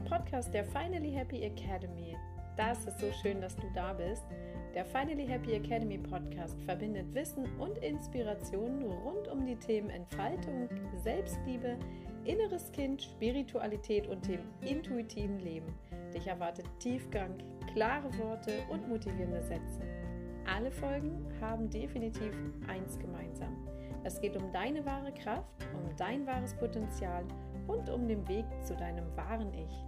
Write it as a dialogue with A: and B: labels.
A: Podcast der Finally Happy Academy. Das ist so schön, dass du da bist. Der Finally Happy Academy Podcast verbindet Wissen und Inspiration rund um die Themen Entfaltung, Selbstliebe, inneres Kind, Spiritualität und dem intuitiven Leben. Dich erwartet Tiefgang, klare Worte und motivierende Sätze. Alle Folgen haben definitiv eins gemeinsam. Es geht um deine wahre Kraft, um dein wahres Potenzial und um den Weg zu deinem wahren Ich.